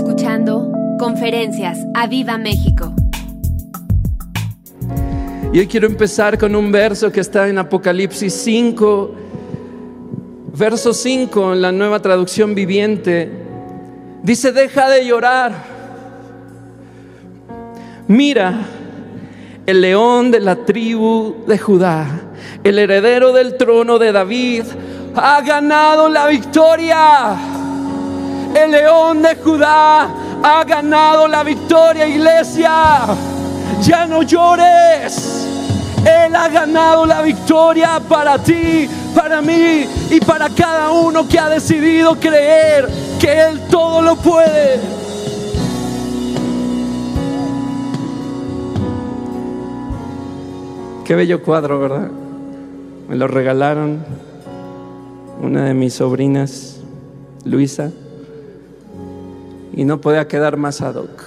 escuchando Conferencias a Viva México. Y hoy quiero empezar con un verso que está en Apocalipsis 5, verso 5 en la nueva traducción viviente. Dice, deja de llorar. Mira, el león de la tribu de Judá, el heredero del trono de David, ha ganado la victoria. El león de Judá ha ganado la victoria, iglesia. Ya no llores. Él ha ganado la victoria para ti, para mí y para cada uno que ha decidido creer que Él todo lo puede. Qué bello cuadro, ¿verdad? Me lo regalaron una de mis sobrinas, Luisa, y no podía quedar más ad hoc.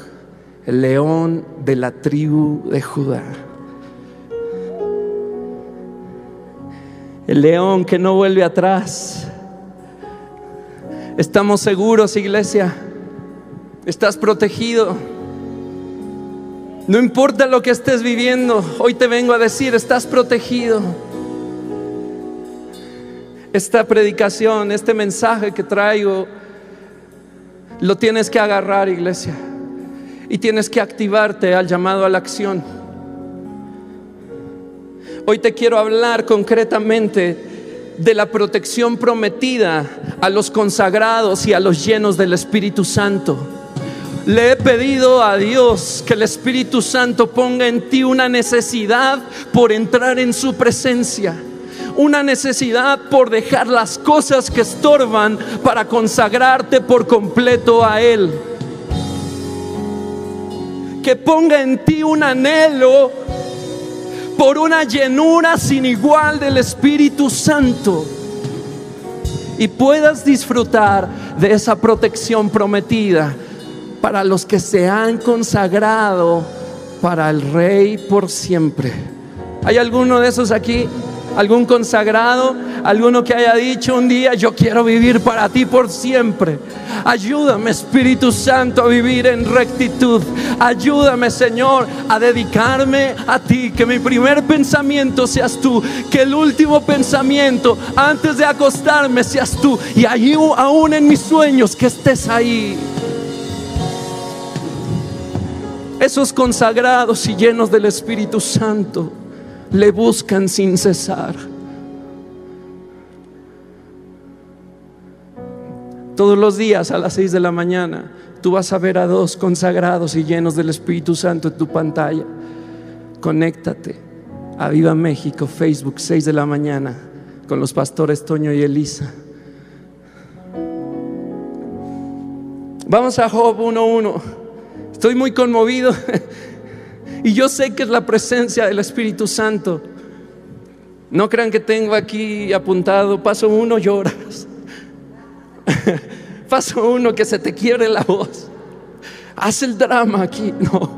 El león de la tribu de Judá. El león que no vuelve atrás. Estamos seguros, iglesia. Estás protegido. No importa lo que estés viviendo, hoy te vengo a decir, estás protegido. Esta predicación, este mensaje que traigo, lo tienes que agarrar, iglesia. Y tienes que activarte al llamado a la acción. Hoy te quiero hablar concretamente de la protección prometida a los consagrados y a los llenos del Espíritu Santo. Le he pedido a Dios que el Espíritu Santo ponga en ti una necesidad por entrar en su presencia. Una necesidad por dejar las cosas que estorban para consagrarte por completo a Él. Que ponga en ti un anhelo por una llenura sin igual del Espíritu Santo y puedas disfrutar de esa protección prometida para los que se han consagrado para el Rey por siempre. ¿Hay alguno de esos aquí? ¿Algún consagrado? ¿Alguno que haya dicho un día, yo quiero vivir para ti por siempre? Ayúdame, Espíritu Santo, a vivir en rectitud. Ayúdame, Señor, a dedicarme a ti. Que mi primer pensamiento seas tú. Que el último pensamiento, antes de acostarme, seas tú. Y allí, aún en mis sueños, que estés ahí. Esos consagrados y llenos del Espíritu Santo le buscan sin cesar. Todos los días a las seis de la mañana tú vas a ver a dos consagrados y llenos del Espíritu Santo en tu pantalla. Conéctate a Viva México, Facebook, 6 de la mañana, con los pastores Toño y Elisa. Vamos a Job 1.1. Estoy muy conmovido y yo sé que es la presencia del Espíritu Santo. No crean que tengo aquí apuntado, paso uno, lloras. paso uno, que se te quiebre la voz. Haz el drama aquí. No,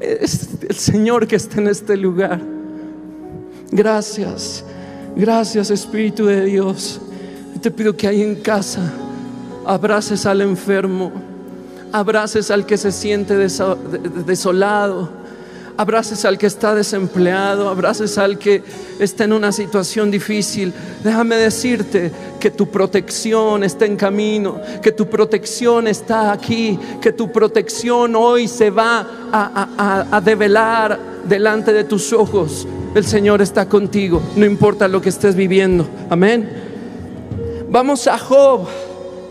es el Señor que está en este lugar. Gracias, gracias Espíritu de Dios. Te pido que ahí en casa abraces al enfermo, abraces al que se siente desolado, abraces al que está desempleado, abraces al que está en una situación difícil. Déjame decirte que tu protección está en camino, que tu protección está aquí, que tu protección hoy se va a, a, a develar delante de tus ojos. El Señor está contigo, no importa lo que estés viviendo. Amén. Vamos a Job,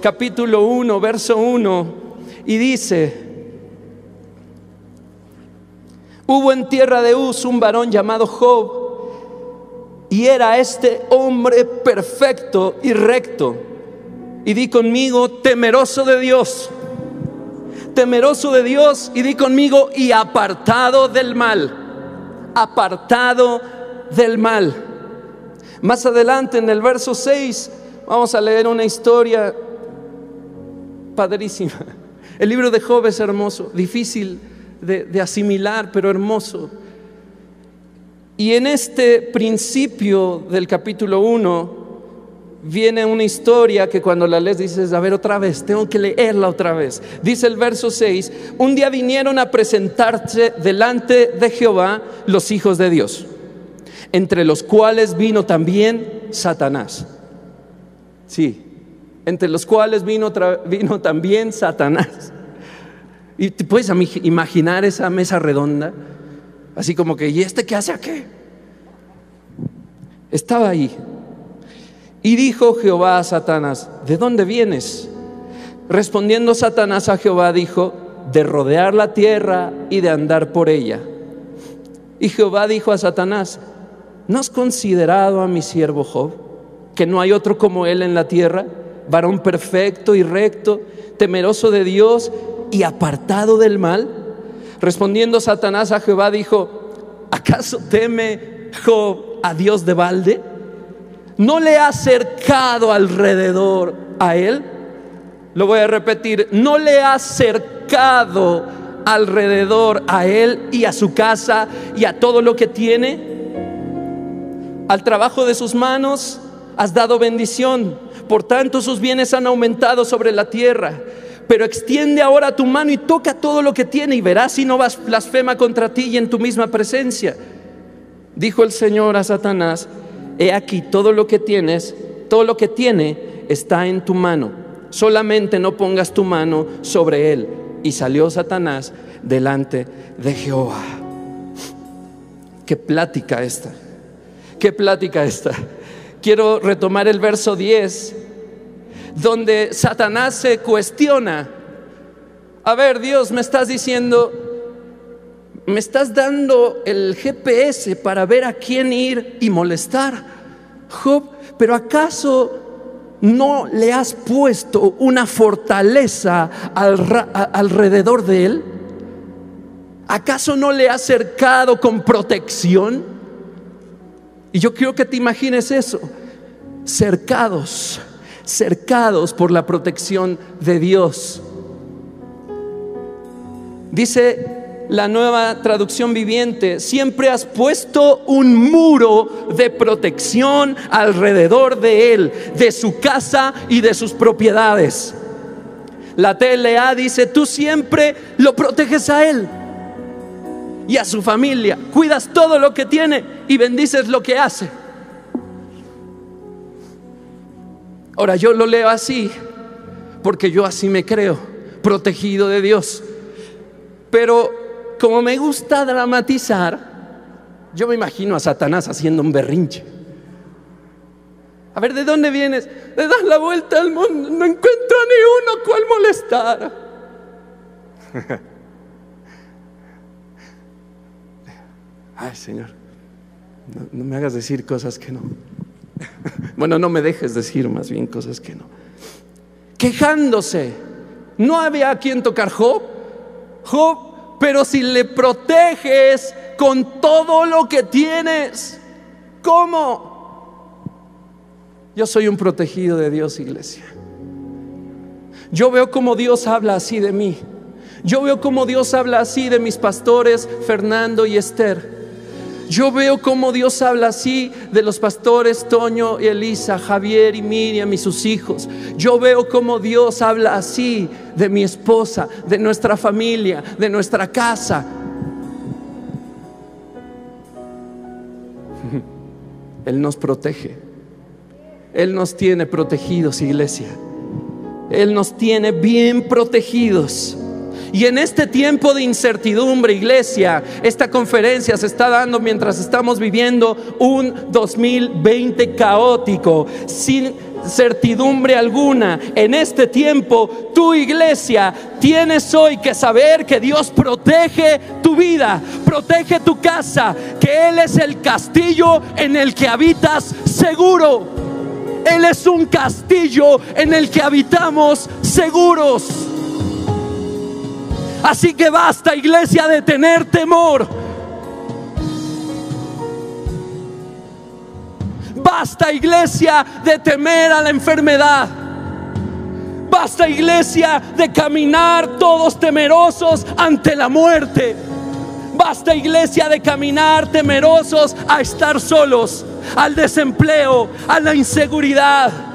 capítulo 1, verso 1, y dice, hubo en tierra de Uz un varón llamado Job, y era este hombre perfecto y recto. Y di conmigo, temeroso de Dios, temeroso de Dios, y di conmigo, y apartado del mal apartado del mal. Más adelante en el verso 6 vamos a leer una historia padrísima. El libro de Job es hermoso, difícil de, asimilar, pero hermoso. Y en este principio del capítulo 1, viene una historia que cuando la lees dices, a ver otra vez, tengo que leerla otra vez. Dice el verso 6, un día vinieron a presentarse delante de Jehová los hijos de Dios, entre los cuales vino también Satanás. Sí, entre los cuales vino, vino también Satanás. Y te puedes imaginar esa mesa redonda, así como que, ¿y este qué hace aquí? Estaba ahí y dijo Jehová a Satanás, ¿de dónde vienes? Respondiendo Satanás a Jehová dijo, de rodear la tierra y de andar por ella. Y Jehová dijo a Satanás, ¿no has considerado a mi siervo Job, que no hay otro como él en la tierra, varón perfecto y recto, temeroso de Dios y apartado del mal? Respondiendo Satanás a Jehová dijo, ¿acaso teme Job a Dios de balde? no le ha acercado alrededor a él. Lo voy a repetir, no le ha acercado alrededor a él y a su casa y a todo lo que tiene. Al trabajo de sus manos has dado bendición, por tanto sus bienes han aumentado sobre la tierra. Pero extiende ahora tu mano y toca todo lo que tiene y verás si no vas blasfema contra ti y en tu misma presencia. Dijo el Señor a Satanás, he aquí todo lo que tienes, todo lo que tiene está en tu mano. Solamente no pongas tu mano sobre él. Y salió Satanás delante de Jehová. Qué plática esta. Qué plática esta. Quiero retomar el verso 10, donde Satanás se cuestiona. A ver, Dios, me estás diciendo, me estás dando el GPS para ver a quién ir y molestar. Job, pero ¿acaso no le has puesto una fortaleza alrededor de él? ¿Acaso no le has cercado con protección? Y yo quiero que te imagines eso, cercados, cercados por la protección de Dios. Dice la nueva traducción viviente, siempre has puesto un muro de protección alrededor de él, de su casa y de sus propiedades. La TLA dice, tú siempre lo proteges a él y a su familia, cuidas todo lo que tiene y bendices lo que hace. Ahora yo lo leo así porque yo así me creo, protegido de Dios. Pero como me gusta dramatizar, yo me imagino a Satanás haciendo un berrinche. A ver, ¿de dónde vienes? Le das la vuelta al mundo, no encuentro ni uno cual molestar. Ay, Señor, no, no me hagas decir cosas que no. Bueno, no me dejes decir más bien cosas que no. Quejándose. No había a quien tocar Job. Job pero si le proteges con todo lo que tienes, ¿cómo? Yo soy un protegido de Dios, iglesia. Yo veo como Dios habla así de mí. Yo veo como Dios habla así de mis pastores Fernando y Esther. Yo veo cómo Dios habla así de los pastores Toño y Elisa, Javier y Miriam y sus hijos. Yo veo cómo Dios habla así de mi esposa, de nuestra familia, de nuestra casa. Él nos protege. Él nos tiene protegidos, iglesia. Él nos tiene bien protegidos. Y en este tiempo de incertidumbre, iglesia, esta conferencia se está dando mientras estamos viviendo un 2020 caótico, sin certidumbre alguna. En este tiempo, tu iglesia tienes hoy que saber que Dios protege tu vida, protege tu casa, que Él es el castillo en el que habitas seguro. Él es un castillo en el que habitamos seguros. Así que basta, iglesia, de tener temor. Basta, iglesia, de temer a la enfermedad. Basta, iglesia, de caminar todos temerosos ante la muerte. Basta, iglesia, de caminar temerosos a estar solos, al desempleo, a la inseguridad.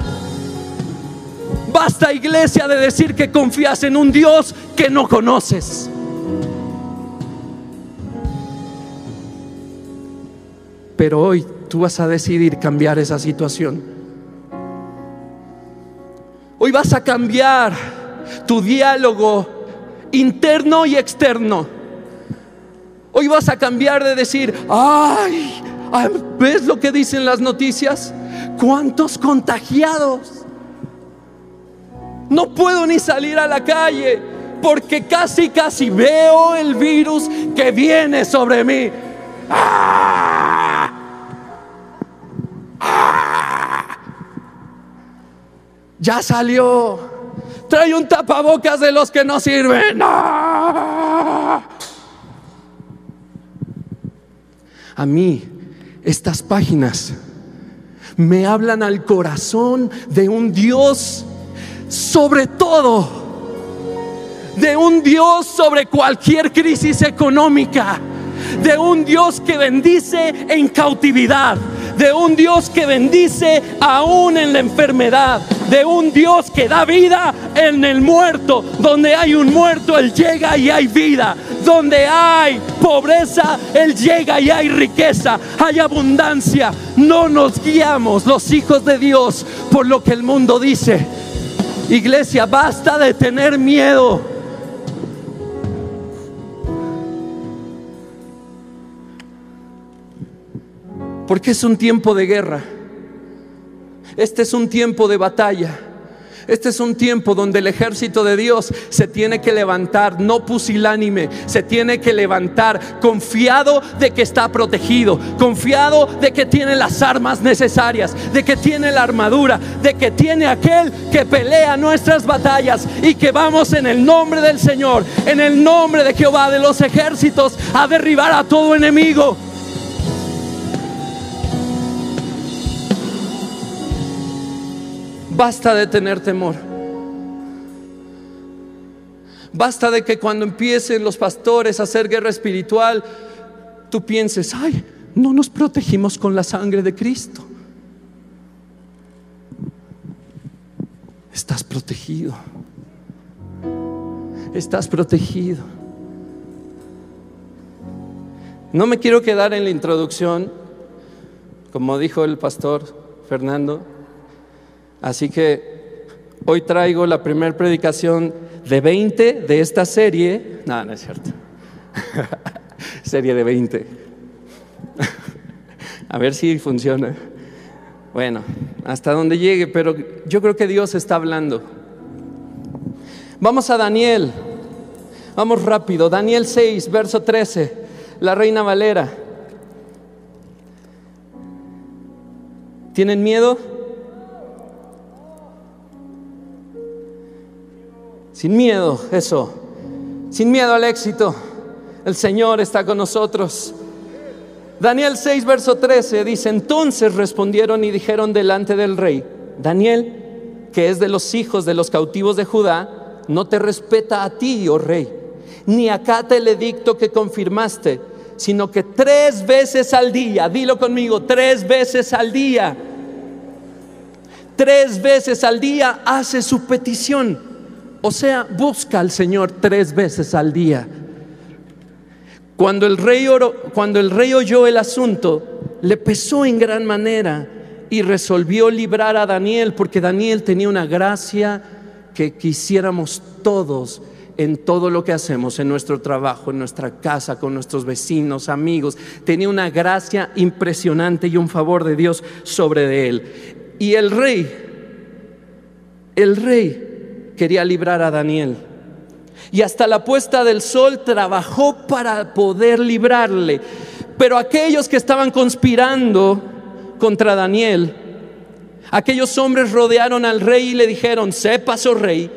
Basta iglesia de decir que confías en un Dios que no conoces. Pero hoy tú vas a decidir cambiar esa situación. Hoy vas a cambiar tu diálogo interno y externo. Hoy vas a cambiar de decir, ay, ¿ves lo que dicen las noticias? ¿Cuántos contagiados? No puedo ni salir a la calle porque casi, casi veo el virus que viene sobre mí. ¡Ah! ¡Ah! Ya salió. Trae un tapabocas de los que no sirven. ¡Ah! A mí, estas páginas me hablan al corazón de un Dios sobre todo, de un Dios sobre cualquier crisis económica, de un Dios que bendice en cautividad, de un Dios que bendice aún en la enfermedad, de un Dios que da vida en el muerto. Donde hay un muerto, Él llega y hay vida. Donde hay pobreza, Él llega y hay riqueza, hay abundancia. No nos guiamos los hijos de Dios por lo que el mundo dice. Iglesia, basta de tener miedo. Porque es un tiempo de guerra. Este es un tiempo de batalla. Este es un tiempo donde el ejército de Dios se tiene que levantar, no pusilánime, se tiene que levantar confiado de que está protegido, confiado de que tiene las armas necesarias, de que tiene la armadura, de que tiene aquel que pelea nuestras batallas y que vamos en el nombre del Señor, en el nombre de Jehová de los ejércitos a derribar a todo enemigo. Basta de tener temor. Basta de que cuando empiecen los pastores a hacer guerra espiritual, tú pienses, ay, no nos protegimos con la sangre de Cristo. Estás protegido. Estás protegido. No me quiero quedar en la introducción, como dijo el pastor Fernando, Así que hoy traigo la primera predicación de 20 de esta serie. No, no es cierto. serie de 20. A ver si funciona. Bueno, hasta donde llegue, pero yo creo que Dios está hablando. Vamos a Daniel. Vamos rápido. Daniel 6, verso 13. La reina Valera. ¿Tienen miedo? Sin miedo, eso. Sin miedo al éxito. El Señor está con nosotros. Daniel 6, verso 13 dice, entonces respondieron y dijeron delante del rey, Daniel, que es de los hijos de los cautivos de Judá, no te respeta a ti, oh rey, ni acata el edicto que confirmaste, sino que tres veces al día, dilo conmigo, tres veces al día, tres veces al día hace su petición o sea, busca al Señor tres veces al día. Cuando el, rey oyó el asunto, le pesó en gran manera y resolvió librar a Daniel porque Daniel tenía una gracia que quisiéramos todos en todo lo que hacemos, en nuestro trabajo, en nuestra casa, con nuestros vecinos, amigos. Tenía una gracia impresionante y un favor de Dios sobre él. Y el rey, el rey quería librar a Daniel. Y hasta la puesta del sol trabajó para poder librarle. Pero aquellos que estaban conspirando contra Daniel, aquellos hombres rodearon al rey y le dijeron, sepas, oh rey,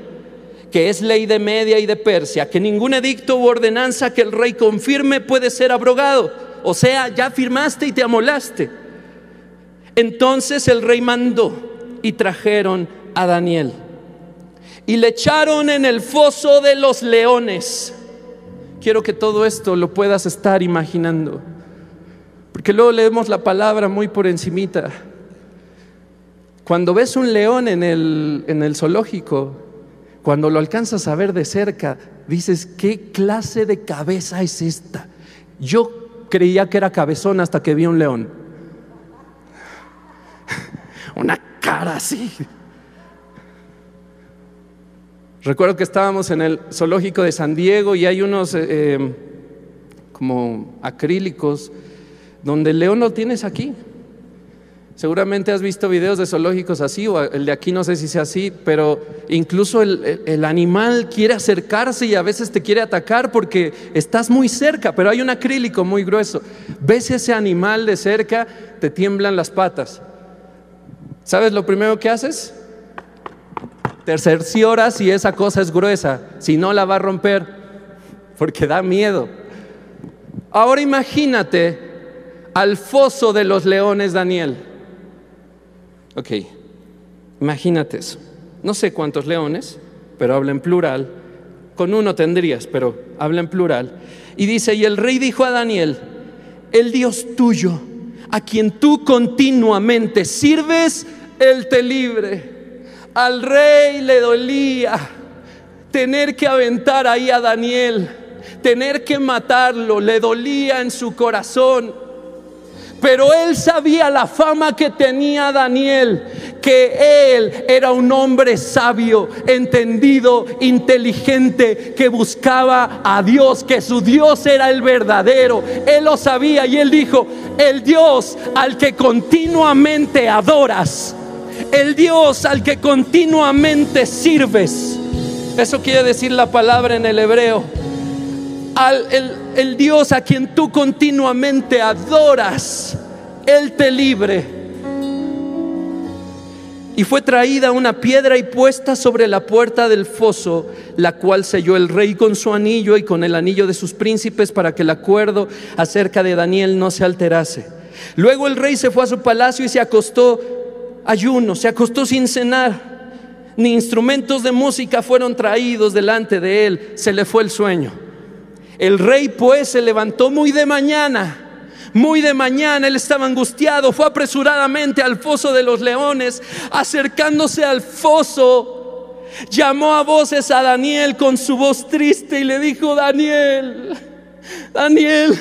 que es ley de Media y de Persia, que ningún edicto u ordenanza que el rey confirme puede ser abrogado. O sea, ya firmaste y te amolaste. Entonces el rey mandó y trajeron a Daniel y le echaron en el foso de los leones. Quiero que todo esto lo puedas estar imaginando, porque luego leemos la palabra muy por encimita. Cuando ves un león en el, en el zoológico, cuando lo alcanzas a ver de cerca, dices, ¿qué clase de cabeza es esta? Yo creía que era cabezón hasta que vi un león. Una cara así. Recuerdo que estábamos en el zoológico de San Diego y hay unos eh, eh, como acrílicos donde el león lo tienes aquí. Seguramente has visto videos de zoológicos así, o el de aquí no sé si sea así, pero incluso el, el, animal quiere acercarse y a veces te quiere atacar porque estás muy cerca, pero hay un acrílico muy grueso. Ves ese animal de cerca, te tiemblan las patas. ¿Sabes lo primero que haces? Te cercioras si esa cosa es gruesa, si no la va a romper, porque da miedo. Ahora imagínate al foso de los leones Daniel. Ok, imagínate eso. No sé cuántos leones, pero habla en plural. Con uno tendrías, pero habla en plural. Y dice, y el rey dijo a Daniel, el Dios tuyo, a quien tú continuamente sirves, Él te libre al rey le dolía tener que aventar ahí a Daniel, tener que matarlo, le dolía en su corazón. Pero él sabía la fama que tenía Daniel, que él era un hombre sabio, entendido, inteligente, que buscaba a Dios, que su Dios era el verdadero. Él lo sabía y él dijo, el Dios al que continuamente adoras el Dios al que continuamente sirves. Eso quiere decir la palabra en el hebreo. Al, el, el Dios a quien tú continuamente adoras, Él te libre. Y fue traída una piedra y puesta sobre la puerta del foso, la cual selló el rey con su anillo y con el anillo de sus príncipes para que el acuerdo acerca de Daniel no se alterase. Luego el rey se fue a su palacio y se acostó ayuno, se acostó sin cenar, ni instrumentos de música fueron traídos delante de él, se le fue el sueño. El rey pues se levantó muy de mañana, muy de mañana, él estaba angustiado, fue apresuradamente al foso de los leones, acercándose al foso, llamó a voces a Daniel con su voz triste y le dijo, Daniel, Daniel,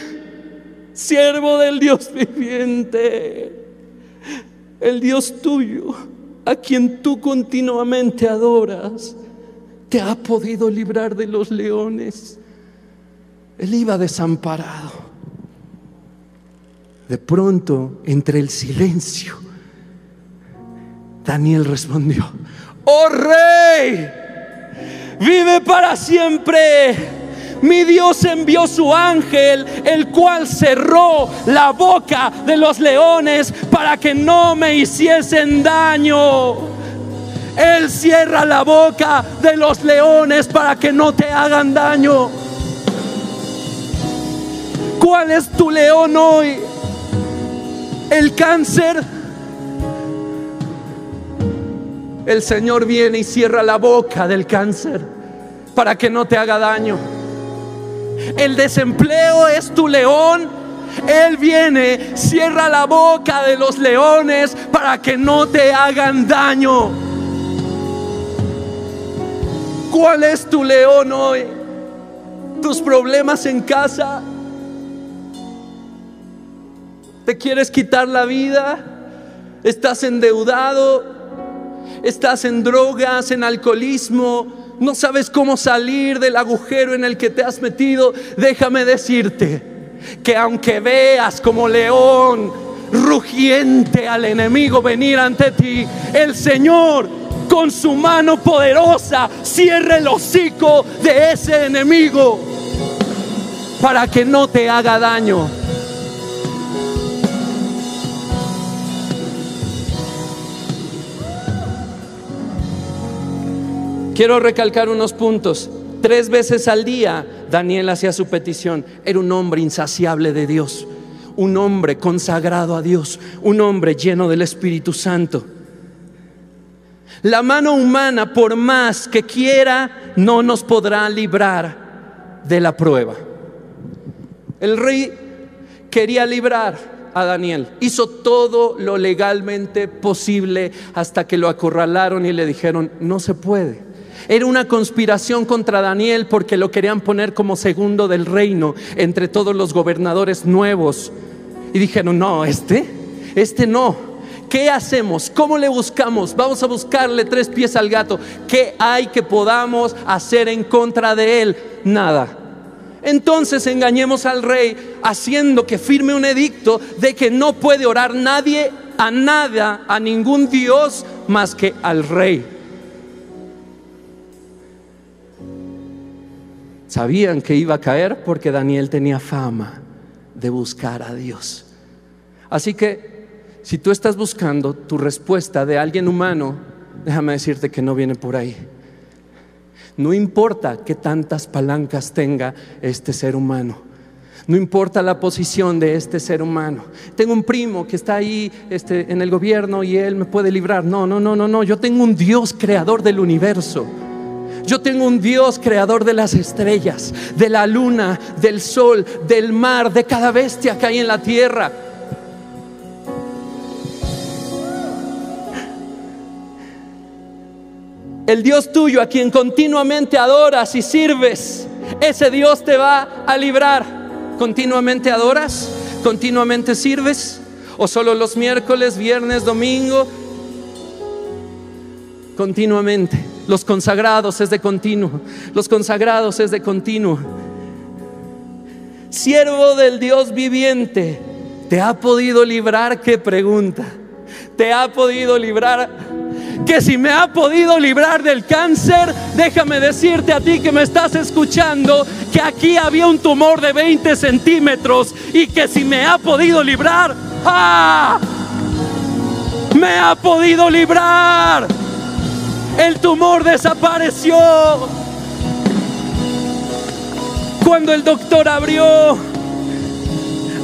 siervo del Dios viviente el Dios tuyo, a quien tú continuamente adoras, te ha podido librar de los leones. Él iba desamparado. De pronto, entre el silencio, Daniel respondió, oh rey, vive para siempre mi Dios envió su ángel, el cual cerró la boca de los leones para que no me hiciesen daño. Él cierra la boca de los leones para que no te hagan daño. ¿Cuál es tu león hoy? El cáncer. El Señor viene y cierra la boca del cáncer para que no te haga daño. El desempleo es tu león. Él viene, cierra la boca de los leones para que no te hagan daño. ¿Cuál es tu león hoy? ¿Tus problemas en casa? ¿Te quieres quitar la vida? ¿Estás endeudado? ¿Estás en drogas, en alcoholismo? No sabes cómo salir del agujero en el que te has metido, déjame decirte que aunque veas como león rugiente al enemigo venir ante ti, el Señor con su mano poderosa cierre el hocico de ese enemigo para que no te haga daño. Quiero recalcar unos puntos. Tres veces al día Daniel hacía su petición. Era un hombre insaciable de Dios, un hombre consagrado a Dios, un hombre lleno del Espíritu Santo. La mano humana, por más que quiera, no nos podrá librar de la prueba. El rey quería librar a Daniel. Hizo todo lo legalmente posible hasta que lo acorralaron y le dijeron, no se puede. Era una conspiración contra Daniel porque lo querían poner como segundo del reino entre todos los gobernadores nuevos. Y dijeron, no, este, este no. ¿Qué hacemos? ¿Cómo le buscamos? Vamos a buscarle tres pies al gato. ¿Qué hay que podamos hacer en contra de él? Nada. Entonces engañemos al rey haciendo que firme un edicto de que no puede orar nadie a nada, a ningún Dios más que al rey. Sabían que iba a caer porque Daniel tenía fama de buscar a Dios. Así que si tú estás buscando tu respuesta de alguien humano, déjame decirte que no viene por ahí. No importa que tantas palancas tenga este ser humano. No importa la posición de este ser humano. Tengo un primo que está ahí este, en el gobierno y él me puede librar. No, no, no, no, no. Yo tengo un Dios creador del universo. Yo tengo un Dios creador de las estrellas, de la luna, del sol, del mar, de cada bestia que hay en la tierra. El Dios tuyo a quien continuamente adoras y sirves, ese Dios te va a librar. ¿Continuamente adoras? ¿Continuamente sirves? ¿O solo los miércoles, viernes, domingo? Continuamente. Los consagrados es de continuo. Los consagrados es de continuo. Siervo del Dios viviente, ¿te ha podido librar? ¿Qué pregunta? ¿Te ha podido librar que si me ha podido librar del cáncer, déjame decirte a ti que me estás escuchando que aquí había un tumor de 20 centímetros y que si me ha podido librar, ¡ah! Me ha podido librar. El tumor desapareció. Cuando el doctor abrió,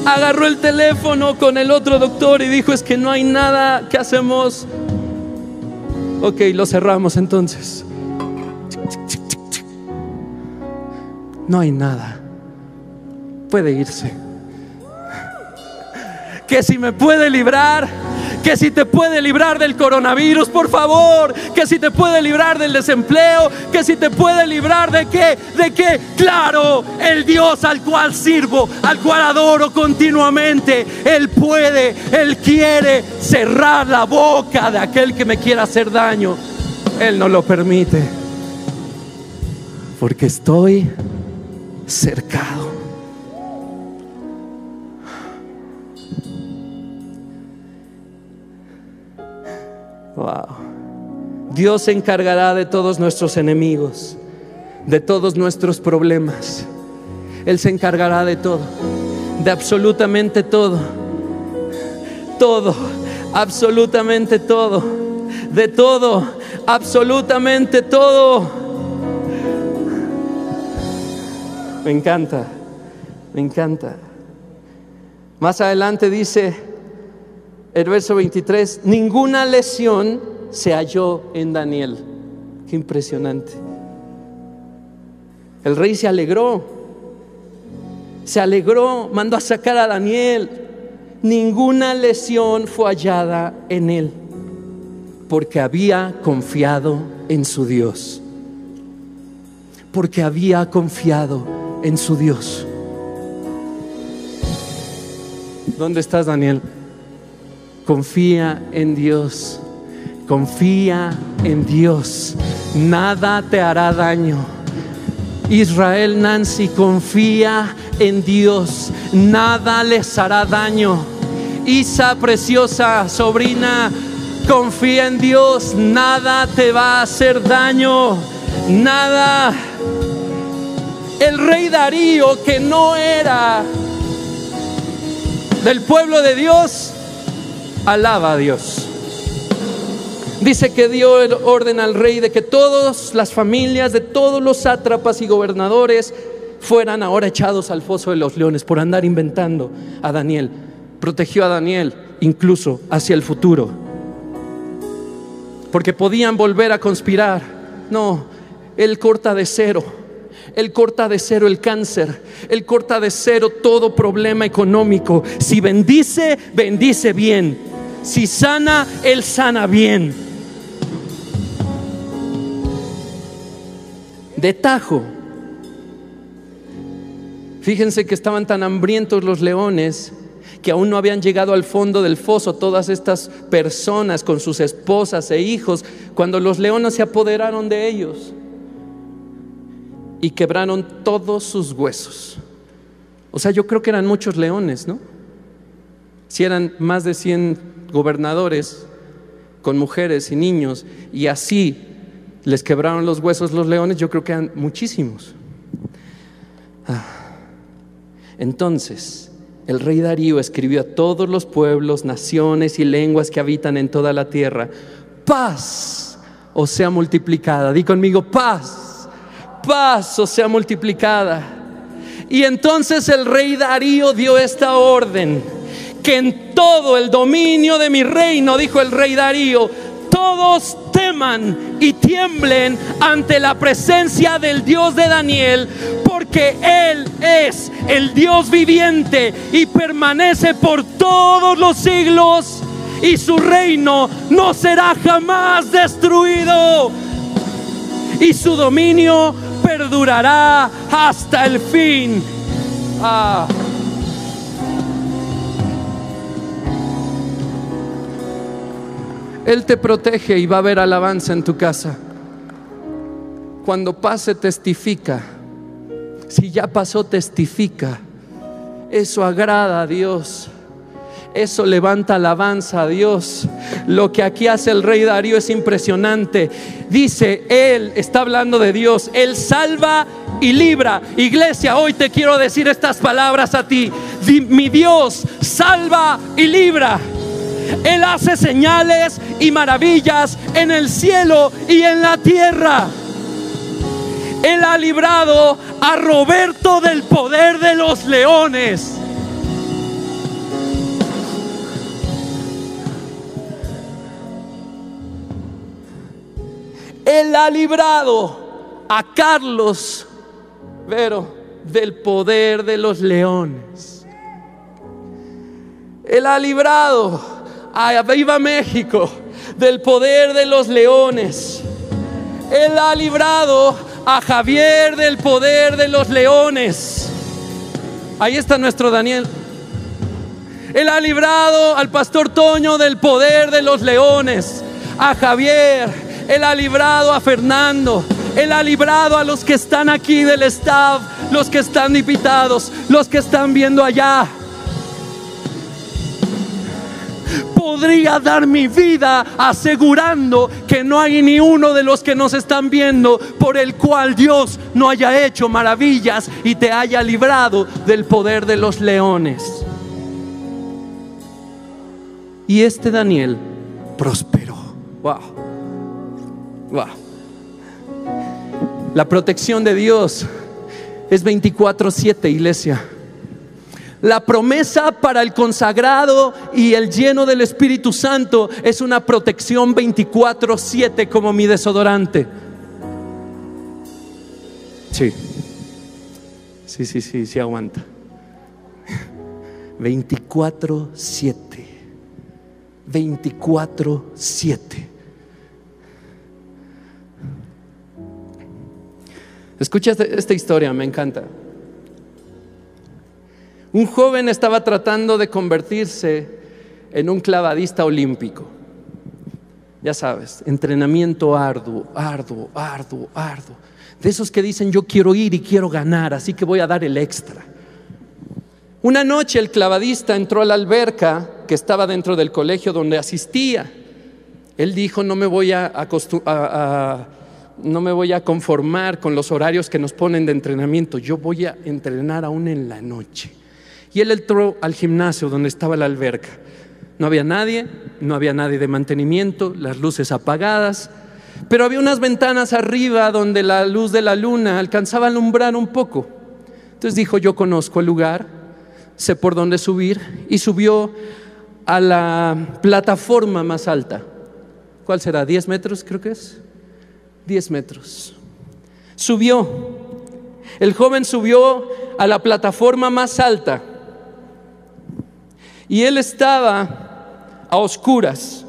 agarró el teléfono con el otro doctor y dijo, es que no hay nada que hacemos Ok, lo cerramos entonces. No hay nada. Puede irse. Que si me puede librar que si te puede librar del coronavirus, por favor, que si te puede librar del desempleo, que si te puede librar de qué, de qué, claro, el Dios al cual sirvo, al cual adoro continuamente, Él puede, Él quiere cerrar la boca de aquel que me quiera hacer daño. Él no lo permite, porque estoy cercado. Dios se encargará de todos nuestros enemigos, de todos nuestros problemas. Él se encargará de todo, de absolutamente todo. Todo, absolutamente todo. De todo, absolutamente todo. Me encanta, me encanta. Más adelante dice, el verso 23, ninguna lesión se halló en Daniel. Qué impresionante. El rey se alegró, se alegró, mandó a sacar a Daniel. Ninguna lesión fue hallada en él, porque había confiado en su Dios. Porque había confiado en su Dios. ¿Dónde estás, Daniel? Confía en Dios. Confía en Dios. Nada te hará daño. Israel Nancy, confía en Dios. Nada les hará daño. Isa, preciosa sobrina, confía en Dios. Nada te va a hacer daño. Nada. El rey Darío, que no era del pueblo de Dios, alaba a Dios. Dice que dio el orden al rey de que todas las familias de todos los sátrapas y gobernadores fueran ahora echados al foso de los leones por andar inventando a Daniel. Protegió a Daniel incluso hacia el futuro. Porque podían volver a conspirar. No, él corta de cero. Él corta de cero el cáncer. Él corta de cero todo problema económico. Si bendice, bendice bien. Si sana, Él sana bien. De tajo. Fíjense que estaban tan hambrientos los leones que aún no habían llegado al fondo del foso todas estas personas con sus esposas e hijos, cuando los leones se apoderaron de ellos y quebraron todos sus huesos. O sea, yo creo que eran muchos leones, ¿no? Si eran más de 100 gobernadores con mujeres y niños y así les quebraron los huesos los leones, yo creo que eran muchísimos. Ah. Entonces, el rey Darío escribió a todos los pueblos, naciones y lenguas que habitan en toda la tierra, paz o sea multiplicada. Di conmigo, paz, paz o sea multiplicada. Y entonces el rey Darío dio esta orden, que en todo el dominio de mi reino, dijo el rey Darío, todos teman y tiemblen ante la presencia del Dios de Daniel, porque Él es el Dios viviente y permanece por todos los siglos y su reino no será jamás destruido y su dominio perdurará hasta el fin. Ah. Él te protege y va a haber alabanza en tu casa. Cuando pase, testifica. Si ya pasó, testifica. Eso agrada a Dios. Eso levanta alabanza a Dios. Lo que aquí hace el rey Darío es impresionante. Dice, Él está hablando de Dios. Él salva y libra. Iglesia, hoy te quiero decir estas palabras a ti. Mi Dios salva y libra. Él hace señales y maravillas en el cielo y en la tierra. Él ha librado a Roberto del poder de los leones. Él ha librado a Carlos Vero del poder de los leones. Él ha librado a Viva México del poder de los leones. Él ha librado a Javier del poder de los leones. Ahí está nuestro Daniel. Él ha librado al pastor Toño del poder de los leones. A Javier. Él ha librado a Fernando. Él ha librado a los que están aquí del staff, los que están invitados, los que están viendo allá podría dar mi vida asegurando que no hay ni uno de los que nos están viendo por el cual Dios no haya hecho maravillas y te haya librado del poder de los leones. Y este Daniel prosperó. Wow. Wow. La protección de Dios es 24/7, iglesia. La promesa para el consagrado y el lleno del Espíritu Santo es una protección 24/7 como mi desodorante. Sí. Sí, sí, sí, sí aguanta. 24/7. 24/7. Escucha esta historia, me encanta. Un joven estaba tratando de convertirse en un clavadista olímpico. Ya sabes, entrenamiento arduo, arduo, arduo, arduo. De esos que dicen yo quiero ir y quiero ganar, así que voy a dar el extra. Una noche el clavadista entró a la alberca que estaba dentro del colegio donde asistía. Él dijo, no me voy a, no me voy a conformar con los horarios que nos ponen de entrenamiento, yo voy a entrenar aún en la noche. Y él entró al gimnasio donde estaba la alberca. No había nadie, no había nadie de mantenimiento, las luces apagadas, pero había unas ventanas arriba donde la luz de la luna alcanzaba a alumbrar un poco. Entonces dijo, yo conozco el lugar, sé por dónde subir, y subió a la plataforma más alta. ¿Cuál será? ¿10 metros creo que es? 10 metros. Subió El joven subió a la plataforma más alta y él estaba a oscuras.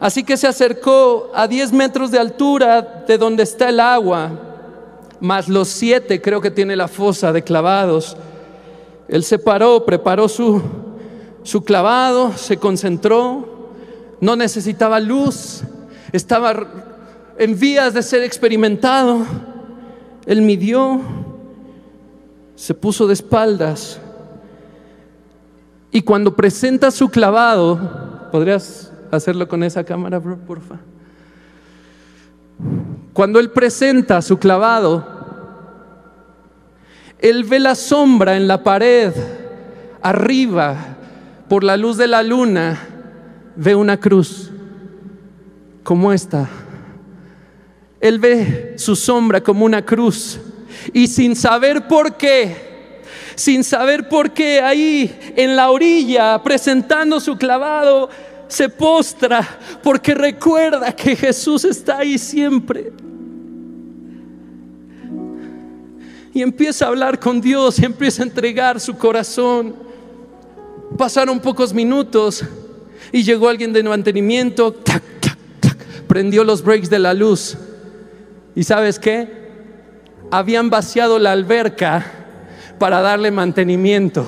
Así que se acercó a 10 metros de altura de donde está el agua, más los siete creo que tiene la fosa de clavados. Él se paró, preparó su, su clavado, se concentró, no necesitaba luz, estaba en vías de ser experimentado. Él midió, se puso de espaldas y cuando presenta su clavado, ¿podrías hacerlo con esa cámara, bro, porfa? Cuando él presenta su clavado, él ve la sombra en la pared, arriba, por la luz de la luna, ve una cruz como esta. Él ve su sombra como una cruz y sin saber por qué, sin saber por qué, ahí en la orilla, presentando su clavado, se postra porque recuerda que Jesús está ahí siempre. Y empieza a hablar con Dios y empieza a entregar su corazón. Pasaron pocos minutos y llegó alguien de mantenimiento, prendió los breaks de la luz. ¿Y sabes qué? Habían vaciado la alberca para darle mantenimiento.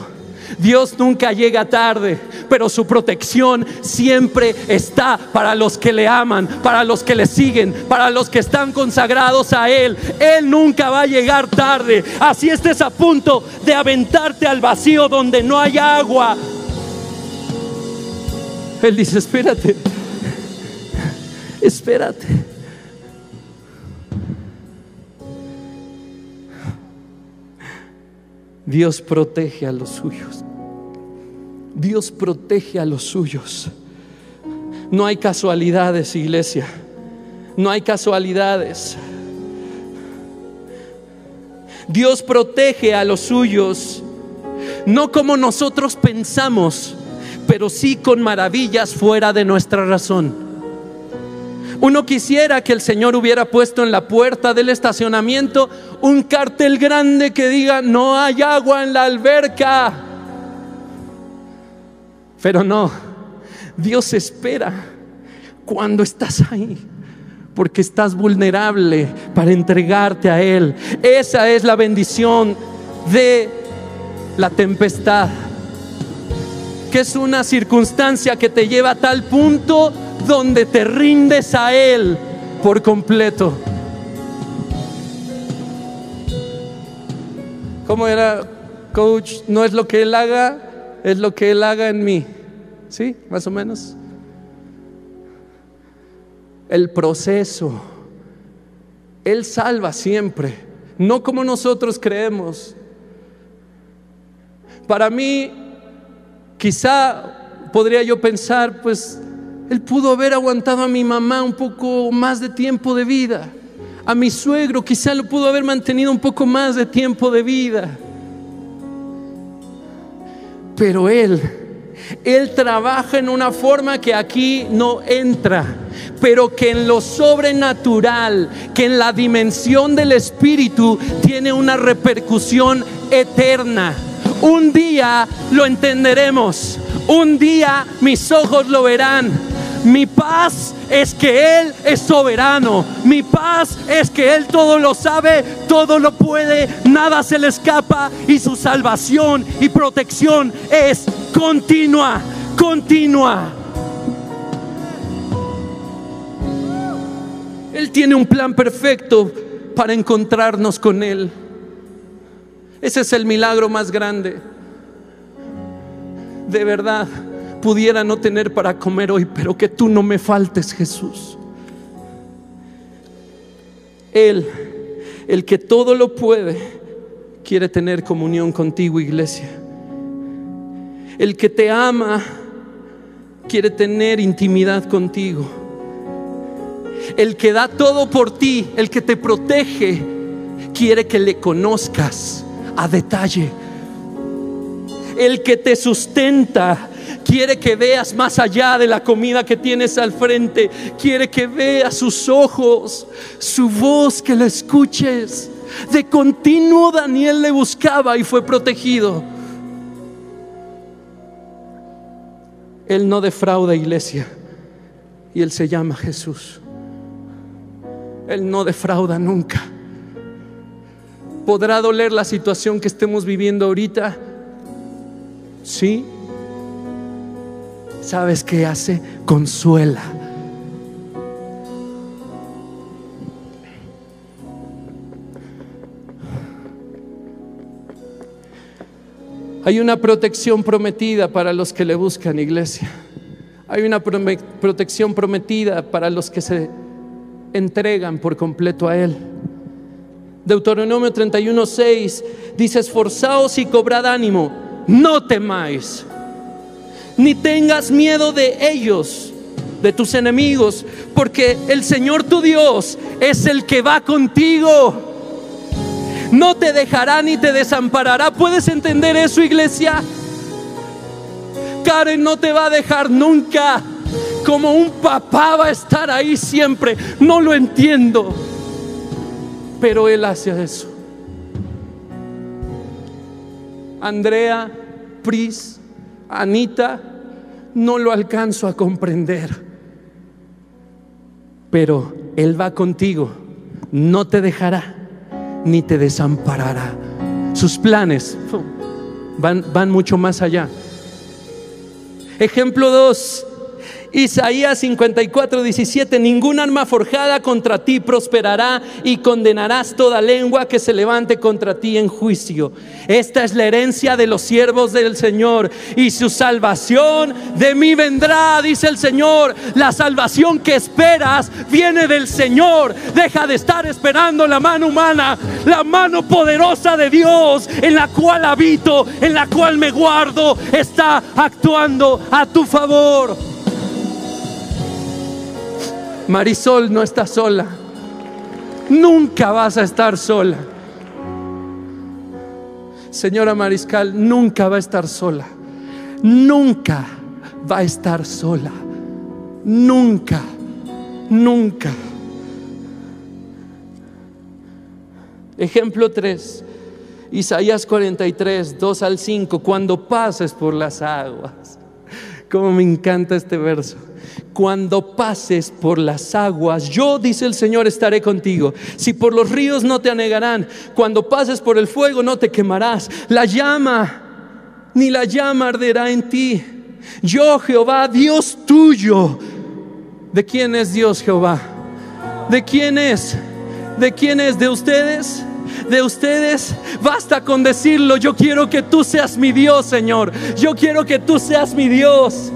Dios nunca llega tarde, pero su protección siempre está para los que le aman, para los que le siguen, para los que están consagrados a Él. Él nunca va a llegar tarde. Así estés a punto de aventarte al vacío donde no hay agua. Él dice, espérate, espérate. Dios protege a los suyos. Dios protege a los suyos. No hay casualidades, iglesia. No hay casualidades. Dios protege a los suyos, no como nosotros pensamos, pero sí con maravillas fuera de nuestra razón. Uno quisiera que el Señor hubiera puesto en la puerta del estacionamiento un cartel grande que diga, no hay agua en la alberca. Pero no, Dios espera cuando estás ahí, porque estás vulnerable para entregarte a Él. Esa es la bendición de la tempestad, que es una circunstancia que te lleva a tal punto donde te rindes a Él por completo. ¿Cómo era, coach? No es lo que Él haga, es lo que Él haga en mí. ¿Sí? Más o menos. El proceso. Él salva siempre, no como nosotros creemos. Para mí, quizá podría yo pensar, pues él pudo haber aguantado a mi mamá un poco más de tiempo de vida. A mi suegro quizá lo pudo haber mantenido un poco más de tiempo de vida. Pero Él, Él trabaja en una forma que aquí no entra, pero que en lo sobrenatural, que en la dimensión del Espíritu tiene una repercusión eterna. Un día lo entenderemos, un día mis ojos lo verán mi paz es que Él es soberano. Mi paz es que Él todo lo sabe, todo lo puede, nada se le escapa y su salvación y protección es continua, continua. Él tiene un plan perfecto para encontrarnos con Él. Ese es el milagro más grande. De verdad pudiera no tener para comer hoy, pero que tú no me faltes, Jesús. Él, el que todo lo puede, quiere tener comunión contigo, iglesia. El que te ama, quiere tener intimidad contigo. El que da todo por ti, el que te protege, quiere que le conozcas a detalle. El que te sustenta, Quiere que veas más allá de la comida que tienes al frente. Quiere que veas sus ojos, su voz, que la escuches. De continuo Daniel le buscaba y fue protegido. Él no defrauda iglesia y Él se llama Jesús. Él no defrauda nunca. ¿Podrá doler la situación que estemos viviendo ahorita? Sí. ¿Sabes qué hace? Consuela. Hay una protección prometida para los que le buscan, iglesia. Hay una protección prometida para los que se entregan por completo a Él. Deuteronomio 31:6 dice, esforzaos y cobrad ánimo, no temáis, ni tengas miedo de ellos, de tus enemigos, porque el Señor tu Dios es el que va contigo. No te dejará ni te desamparará. ¿Puedes entender eso, iglesia? Karen no te va a dejar nunca. Como un papá va a estar ahí siempre. No lo entiendo. Pero Él hace eso. Andrea, Pris, Anita, no lo alcanzo a comprender. Pero Él va contigo. No te dejará ni te desamparará. Sus planes van, van mucho más allá. Ejemplo 2. Isaías 54, 17, ningún arma forjada contra ti prosperará y condenarás toda lengua que se levante contra ti en juicio. Esta es la herencia de los siervos del Señor y su salvación de mí vendrá, dice el Señor. La salvación que esperas viene del Señor. Deja de estar esperando la mano humana, la mano poderosa de Dios en la cual habito, en la cual me guardo, está actuando a tu favor. Marisol no está sola. Nunca vas a estar sola. Señora Mariscal, nunca va a estar sola. Nunca va a estar sola. Nunca, nunca. Ejemplo 3. Isaías 43, 2 al 5. Cuando pases por las aguas. Como me encanta este verso cuando pases por las aguas, yo, dice el Señor, estaré contigo. Si por los ríos no te anegarán, cuando pases por el fuego no te quemarás. La llama, ni la llama arderá en ti. Yo, Jehová, Dios tuyo. ¿De quién es Dios, Jehová? ¿De quién es? ¿De quién es? ¿De ustedes? de ustedes, basta con decirlo, yo quiero que tú seas mi Dios, Señor. Yo quiero que tú seas mi Dios.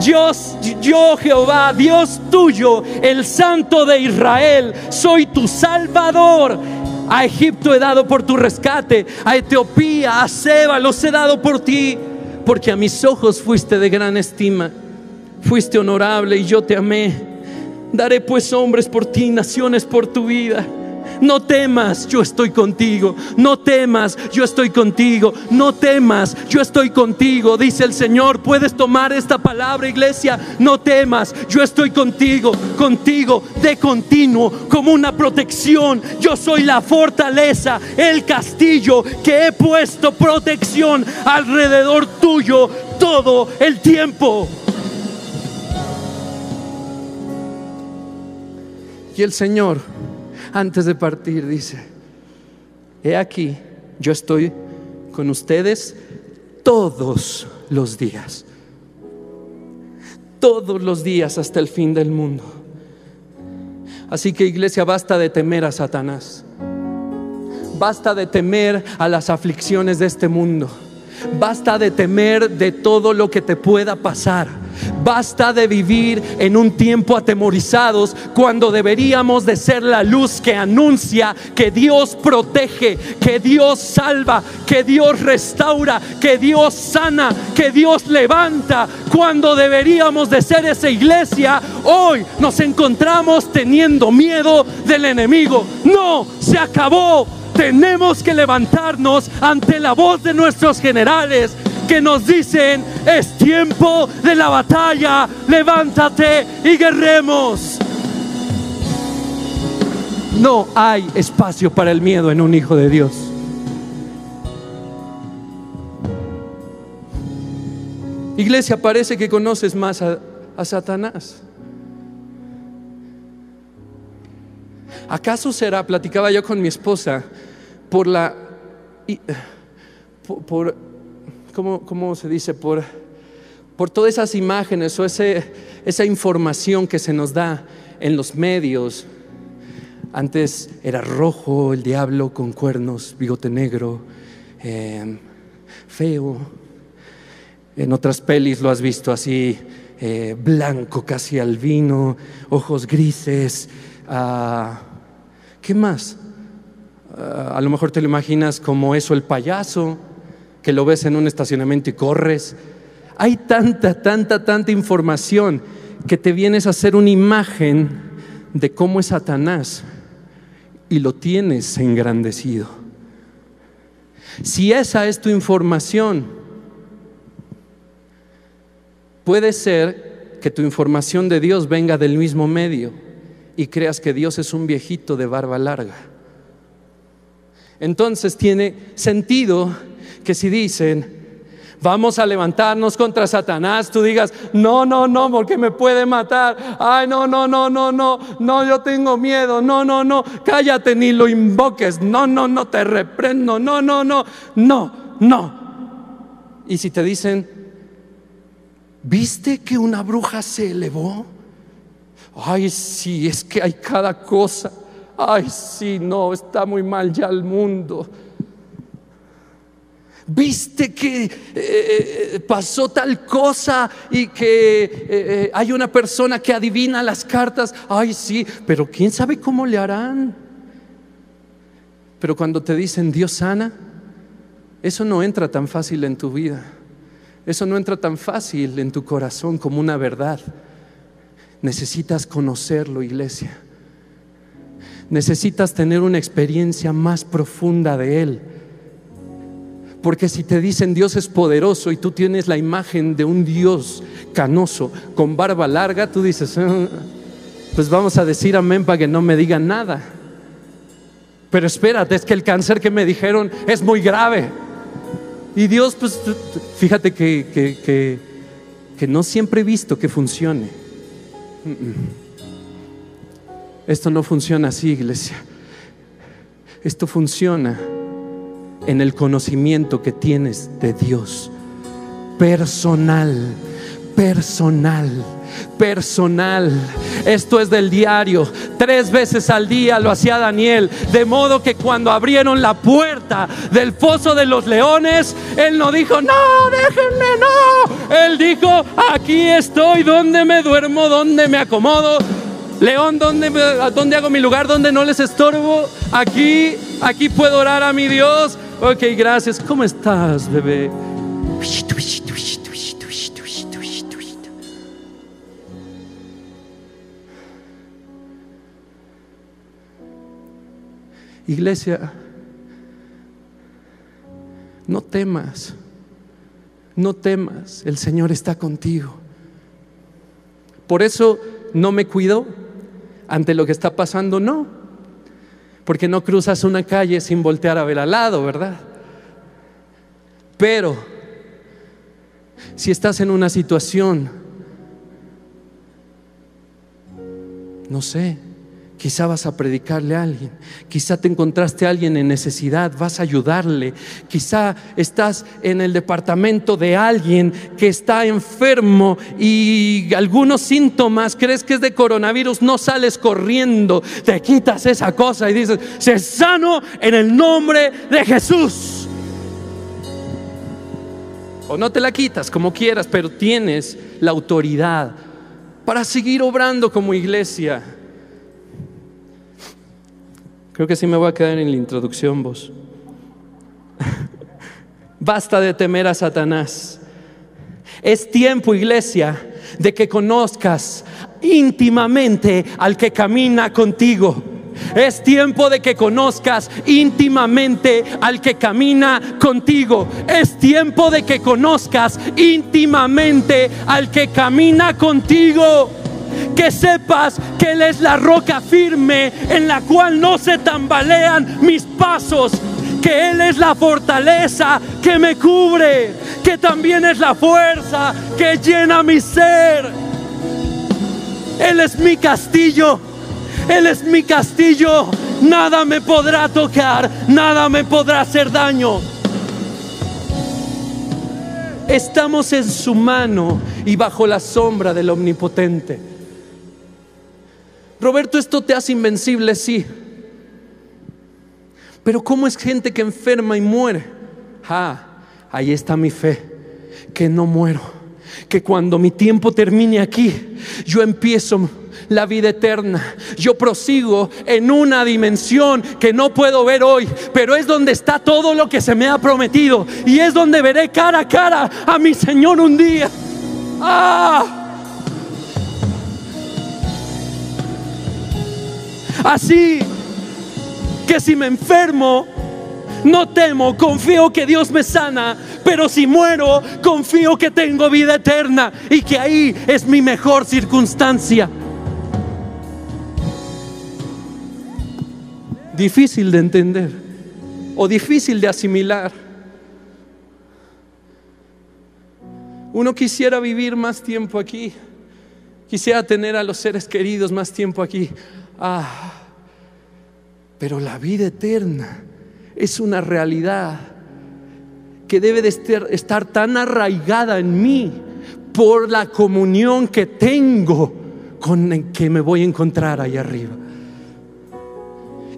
Yo Jehová, Dios tuyo, el Santo de Israel, soy tu Salvador. A Egipto he dado por tu rescate, a Etiopía, a Seba, los he dado por ti, porque a mis ojos fuiste de gran estima, fuiste honorable y yo te amé. Daré pues hombres por ti, naciones por tu vida. No temas, yo estoy contigo. No temas, yo estoy contigo. No temas, yo estoy contigo. Dice el Señor, puedes tomar esta palabra, iglesia. No temas, yo estoy contigo, contigo de continuo, como una protección. Yo soy la fortaleza, el castillo que he puesto protección alrededor tuyo todo el tiempo. Y el Señor antes de partir, dice, he aquí, yo estoy con ustedes todos los días, todos los días hasta el fin del mundo. Así que iglesia, basta de temer a Satanás, basta de temer a las aflicciones de este mundo, basta de temer de todo lo que te pueda pasar Basta de vivir en un tiempo atemorizados cuando deberíamos de ser la luz que anuncia que Dios protege, que Dios salva, que Dios restaura, que Dios sana, que Dios levanta. Cuando deberíamos de ser esa iglesia, hoy nos encontramos teniendo miedo del enemigo. No, se acabó. Tenemos que levantarnos ante la voz de nuestros generales que nos dicen, es tiempo de la batalla, levántate y guerremos. No hay espacio para el miedo en un hijo de Dios. Iglesia, parece que conoces más a, a Satanás. ¿Acaso será, platicaba yo con mi esposa, por la, por, por ¿cómo, ¿cómo, se dice? Por, por todas esas imágenes o ese, esa información que se nos da en los medios. Antes era rojo, el diablo con cuernos, bigote negro, eh, feo. En otras pelis lo has visto así, eh, blanco, casi albino, ojos grises. Uh, ¿Qué más? Uh, a lo mejor te lo imaginas como eso, el payaso, que lo ves en un estacionamiento y corres. Hay tanta, tanta, tanta información que te vienes a hacer una imagen de cómo es Satanás y lo tienes engrandecido. Si esa es tu información, Puede ser que tu información de Dios venga del mismo medio y creas que Dios es un viejito de barba larga. Entonces tiene sentido que si dicen, vamos a levantarnos contra Satanás, tú digas, no, no, no, porque me puede matar. Ay, no, no, no, no, no, no, yo tengo miedo. No, no, no, cállate ni lo invoques. No, no, no, te reprendo. No, no, no, no, no. Y si te dicen, ¿Viste que una bruja se elevó? Ay, sí, es que hay cada cosa. Ay, sí, no, está muy mal ya el mundo. ¿Viste que eh, eh, pasó tal cosa y que eh, hay una persona que adivina las cartas? Ay, sí, pero quién sabe cómo le harán. Pero cuando te dicen Dios sana, eso no entra tan fácil en tu vida. Eso no entra tan fácil en tu corazón como una verdad. Necesitas conocerlo, iglesia. Necesitas tener una experiencia más profunda de Él. Porque si te dicen Dios es poderoso y tú tienes la imagen de un Dios canoso con barba larga, tú dices, ah, pues vamos a decir amén para que no me digan nada. Pero espérate, es que el cáncer que me dijeron es muy grave. Y Dios, pues fíjate que, que, no siempre he visto que funcione. Esto no funciona así, iglesia. Esto funciona en el conocimiento que tienes de Dios. Personal, personal personal. Esto es del diario. Tres veces al día lo hacía Daniel. De modo que cuando abrieron la puerta del foso de los leones, él no dijo, no, déjenme, no. Él dijo, aquí estoy, donde me duermo, donde me acomodo. León, ¿dónde, ¿dónde hago mi lugar? ¿Dónde no les estorbo? Aquí, aquí puedo orar a mi Dios. Ok, gracias. ¿Cómo estás, bebé? Iglesia, no temas, no temas, el Señor está contigo. Por eso no me cuido ante lo que está pasando, no, porque no cruzas una calle sin voltear a ver al lado, ¿verdad? Pero si estás en una situación, no sé, Quizá vas a predicarle a alguien, quizá te encontraste a alguien en necesidad, vas a ayudarle, quizá estás en el departamento de alguien que está enfermo y algunos síntomas, crees que es de coronavirus, no sales corriendo, te quitas esa cosa y dices, se sano en el nombre de Jesús. O no te la quitas como quieras, pero tienes la autoridad para seguir obrando como iglesia. Creo que sí me voy a quedar en la introducción vos. Basta de temer a Satanás. Es tiempo, iglesia, de que conozcas íntimamente al que camina contigo. Es tiempo de que conozcas íntimamente al que camina contigo. Es tiempo de que conozcas íntimamente al que camina contigo. Que sepas que Él es la roca firme en la cual no se tambalean mis pasos, que Él es la fortaleza que me cubre, que también es la fuerza que llena mi ser. Él es mi castillo, Él es mi castillo, nada me podrá tocar, nada me podrá hacer daño. Estamos en su mano y bajo la sombra del Omnipotente. Roberto, esto te hace invencible, sí. Pero ¿cómo es gente que enferma y muere? Ah, ahí está mi fe, que no muero, que cuando mi tiempo termine aquí, yo empiezo la vida eterna. Yo prosigo en una dimensión que no puedo ver hoy, pero es donde está todo lo que se me ha prometido y es donde veré cara a cara a mi Señor un día. ¡Ah! Así que si me enfermo, no temo, confío que Dios me sana, pero si muero, confío que tengo vida eterna y que ahí es mi mejor circunstancia. Difícil de entender o difícil de asimilar. Uno quisiera vivir más tiempo aquí, quisiera tener a los seres queridos más tiempo aquí. Ah, pero la vida eterna es una realidad que debe de estar, tan arraigada en mí por la comunión que tengo con el que me voy a encontrar ahí arriba.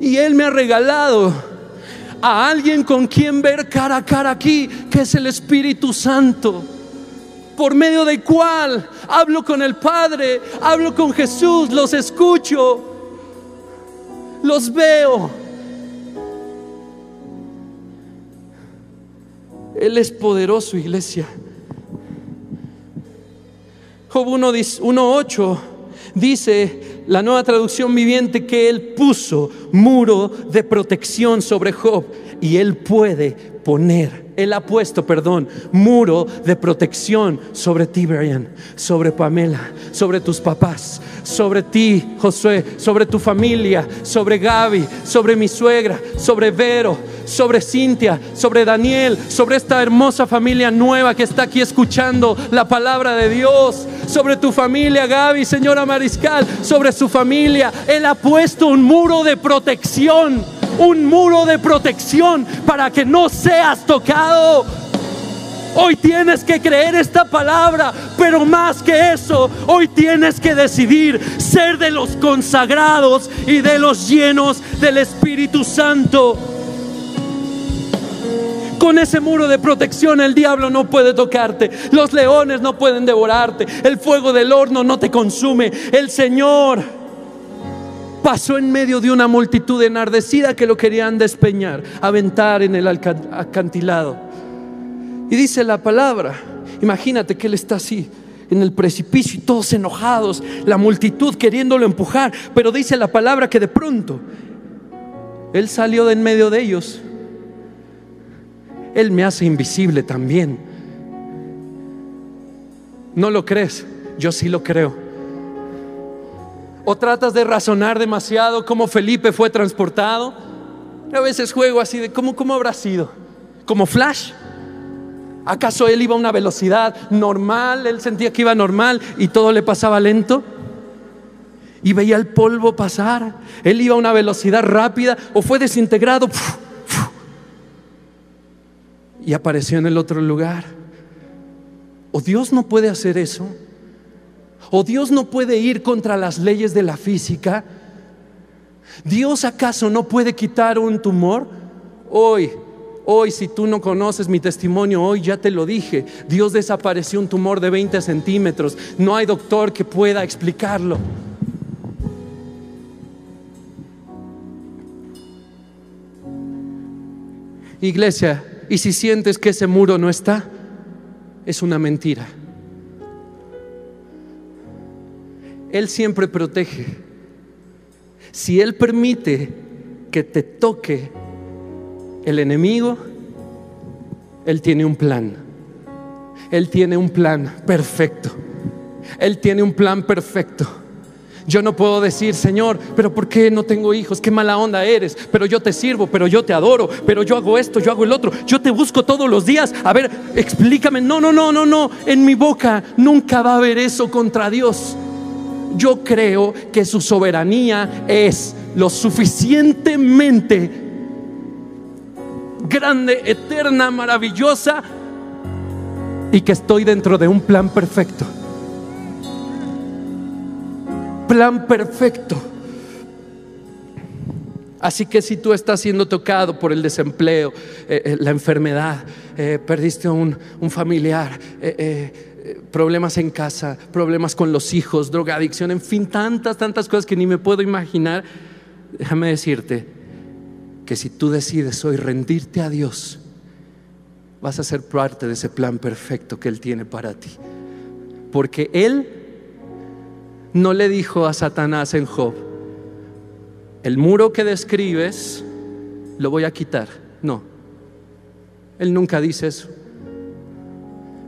Y Él me ha regalado a alguien con quien ver cara a cara aquí, que es el Espíritu Santo, por medio del cual hablo con el Padre, hablo con Jesús, los escucho, los veo. Él es poderoso, iglesia. Job 1.8 dice la nueva traducción viviente que Él puso muro de protección sobre Job y Él puede poner él ha puesto, perdón, muro de protección sobre ti, Brian, sobre Pamela, sobre tus papás, sobre ti, Josué, sobre tu familia, sobre Gaby, sobre mi suegra, sobre Vero, sobre Cintia, sobre Daniel, sobre esta hermosa familia nueva que está aquí escuchando la palabra de Dios, sobre tu familia, Gaby, señora Mariscal, sobre su familia. Él ha puesto un muro de protección un muro de protección para que no seas tocado. Hoy tienes que creer esta palabra, pero más que eso, hoy tienes que decidir ser de los consagrados y de los llenos del Espíritu Santo. Con ese muro de protección el diablo no puede tocarte, los leones no pueden devorarte, el fuego del horno no te consume, el Señor pasó en medio de una multitud enardecida que lo querían despeñar, aventar en el acantilado. Y dice la palabra, imagínate que él está así en el precipicio y todos enojados, la multitud queriéndolo empujar, pero dice la palabra que de pronto él salió de en medio de ellos. Él me hace invisible también. ¿No lo crees? Yo sí lo creo. ¿O tratas de razonar demasiado cómo Felipe fue transportado? A veces juego así de cómo, cómo habrá sido. ¿Como flash? ¿Acaso él iba a una velocidad normal? Él sentía que iba normal y todo le pasaba lento. Y veía el polvo pasar. Él iba a una velocidad rápida o fue desintegrado. Y apareció en el otro lugar. ¿O Dios no puede hacer eso? ¿O Dios no puede ir contra las leyes de la física? ¿Dios acaso no puede quitar un tumor? Hoy, hoy si tú no conoces mi testimonio, hoy ya te lo dije, Dios desapareció un tumor de 20 centímetros. No hay doctor que pueda explicarlo. Iglesia, y si sientes que ese muro no está, es una mentira. Él siempre protege. Si Él permite que te toque el enemigo, Él tiene un plan. Él tiene un plan perfecto. Él tiene un plan perfecto. Yo no puedo decir, Señor, pero ¿por qué no tengo hijos? Qué mala onda eres. Pero yo te sirvo, pero yo te adoro, pero yo hago esto, yo hago el otro. Yo te busco todos los días. A ver, explícame. No, no, no, no, no. En mi boca nunca va a haber eso contra Dios. Yo creo que su soberanía es lo suficientemente grande, eterna, maravillosa y que estoy dentro de un plan perfecto plan perfecto. Así que si tú estás siendo tocado por el desempleo, eh, eh, la enfermedad, eh, perdiste un, un familiar, problemas en casa, problemas con los hijos, drogadicción, en fin, tantas, tantas cosas que ni me puedo imaginar, déjame decirte que si tú decides hoy rendirte a Dios, vas a ser parte de ese plan perfecto que Él tiene para ti. Porque Él no le dijo a Satanás en Job, el muro que describes lo voy a quitar. No, Él nunca dice eso.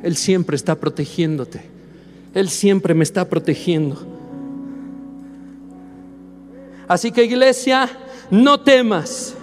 Él siempre está protegiéndote. Él siempre me está protegiendo. Así que iglesia, no temas,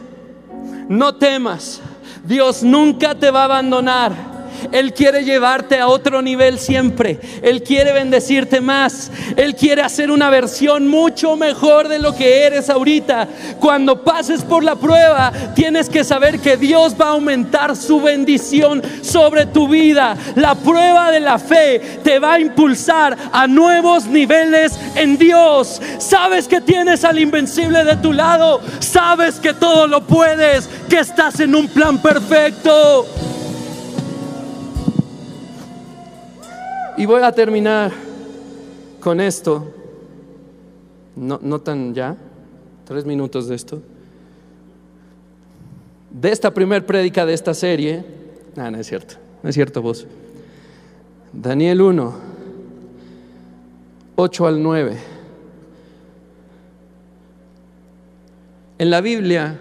no temas. Dios nunca te va a abandonar. Él quiere llevarte a otro nivel siempre. Él quiere bendecirte más. Él quiere hacer una versión mucho mejor de lo que eres ahorita. Cuando pases por la prueba, tienes que saber que Dios va a aumentar su bendición sobre tu vida. La prueba de la fe te va a impulsar a nuevos niveles en Dios. Sabes que tienes al invencible de tu lado. Sabes que todo lo puedes, que estás en un plan perfecto. Y voy a terminar con esto. No, no tan ya, tres minutos de esto. De esta primer prédica de esta serie, no, no es cierto, no es cierto vos. Daniel 1, 8 al 9. En la Biblia,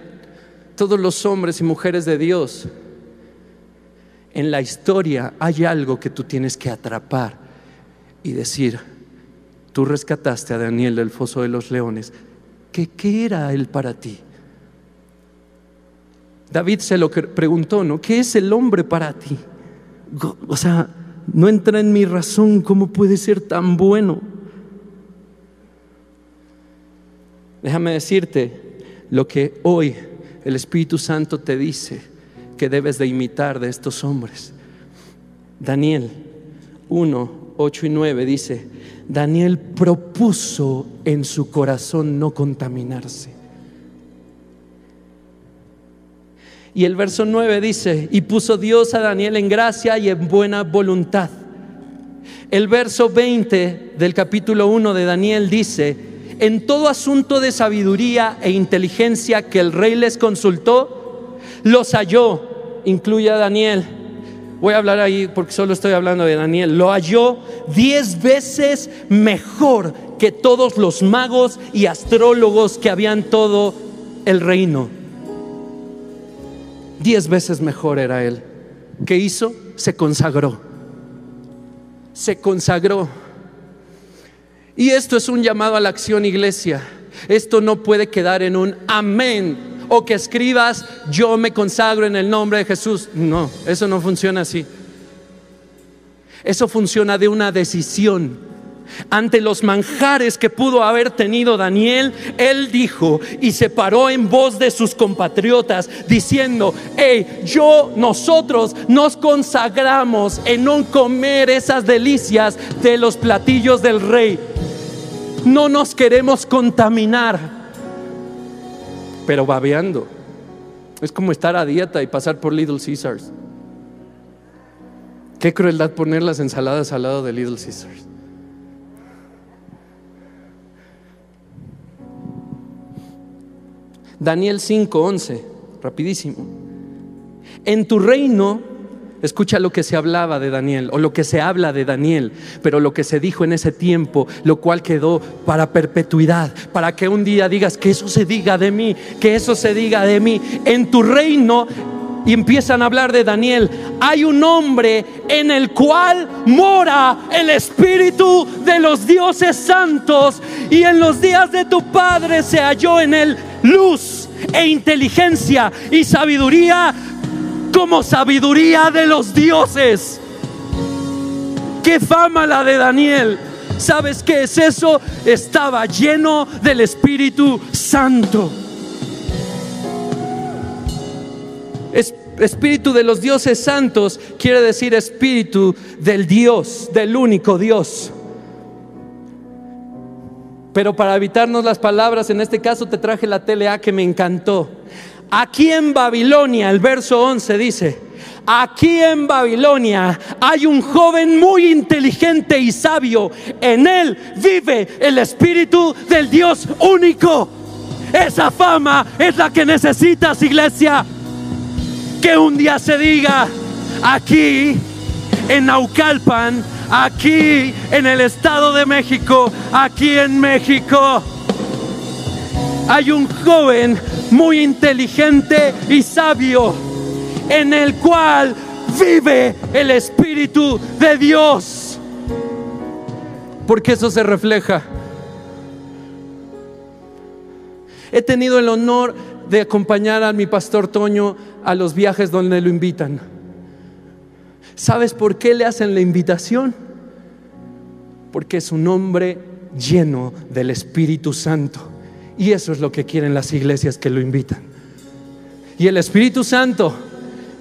todos los hombres y mujeres de Dios en la historia hay algo que tú tienes que atrapar y decir, tú rescataste a Daniel del foso de los leones, ¿qué, qué era él para ti? David se lo preguntó, ¿no? ¿Qué es el hombre para ti? O sea, no entra en mi razón cómo puede ser tan bueno. Déjame decirte lo que hoy el Espíritu Santo te dice que debes de imitar de estos hombres. Daniel 1, 8 y 9 dice, Daniel propuso en su corazón no contaminarse. Y el verso 9 dice, y puso Dios a Daniel en gracia y en buena voluntad. El verso 20 del capítulo 1 de Daniel dice, en todo asunto de sabiduría e inteligencia que el rey les consultó, los halló, incluye a Daniel. Voy a hablar ahí porque solo estoy hablando de Daniel. Lo halló diez veces mejor que todos los magos y astrólogos que habían todo el reino. Diez veces mejor era él. ¿Qué hizo? Se consagró. Se consagró. Y esto es un llamado a la acción, iglesia. Esto no puede quedar en un amén o que escribas yo me consagro en el nombre de Jesús. No, eso no funciona así. Eso funciona de una decisión. Ante los manjares que pudo haber tenido Daniel, él dijo y se paró en voz de sus compatriotas diciendo, hey, yo, nosotros nos consagramos en no comer esas delicias de los platillos del rey. No nos queremos contaminar pero babeando. Es como estar a dieta y pasar por Little Caesars. Qué crueldad poner las ensaladas al lado de Little Caesars. Daniel 5:11, rapidísimo. En tu reino Escucha lo que se hablaba de Daniel o lo que se habla de Daniel, pero lo que se dijo en ese tiempo, lo cual quedó para perpetuidad, para que un día digas que eso se diga de mí, que eso se diga de mí. En tu reino y empiezan a hablar de Daniel. Hay un hombre en el cual mora el Espíritu de los dioses santos y en los días de tu Padre se halló en él luz e inteligencia y sabiduría como sabiduría de los dioses. Qué fama la de Daniel. ¿Sabes qué es eso? Estaba lleno del Espíritu Santo. espíritu de los dioses santos quiere decir espíritu del Dios, del único Dios. Pero para evitarnos las palabras, en este caso te traje la TLA que me encantó. Aquí en Babilonia, el verso 11 dice, aquí en Babilonia hay un joven muy inteligente y sabio. En él vive el espíritu del Dios único. Esa fama es la que necesitas, iglesia. Que un día se diga, aquí en Naucalpan, aquí en el Estado de México, aquí en México, hay un joven muy inteligente y sabio, en el cual vive el Espíritu de Dios. Porque eso se refleja. He tenido el honor de acompañar a mi pastor Toño a los viajes donde lo invitan. ¿Sabes por qué le hacen la invitación? Porque es un hombre lleno del Espíritu Santo. Y eso es lo que quieren las iglesias que lo invitan. Y el Espíritu Santo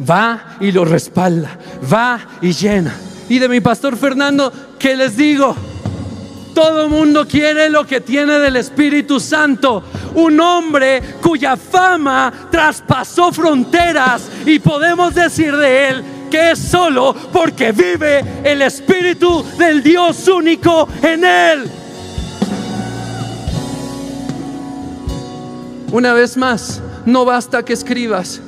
va y lo respalda, va y llena. Y de mi pastor Fernando, ¿qué les digo? Todo mundo quiere lo que tiene del Espíritu Santo. Un hombre cuya fama traspasó fronteras y podemos decir de él que es solo porque vive el Espíritu del Dios único en él. Una vez más, no basta que escribas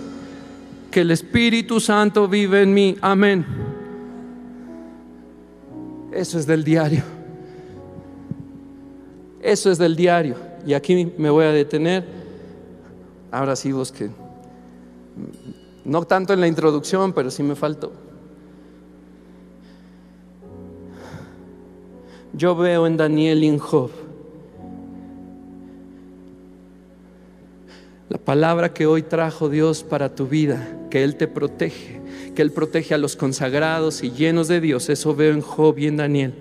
que el Espíritu Santo vive en mí. Amén. Eso es del diario. Eso es del diario. Y aquí me voy a detener. Ahora sí, vos que... No tanto en la introducción, pero sí me faltó. Yo veo en Daniel y La palabra que hoy trajo Dios para tu vida, que Él te protege, que Él protege a los consagrados y llenos de Dios, eso veo en Job y en Daniel,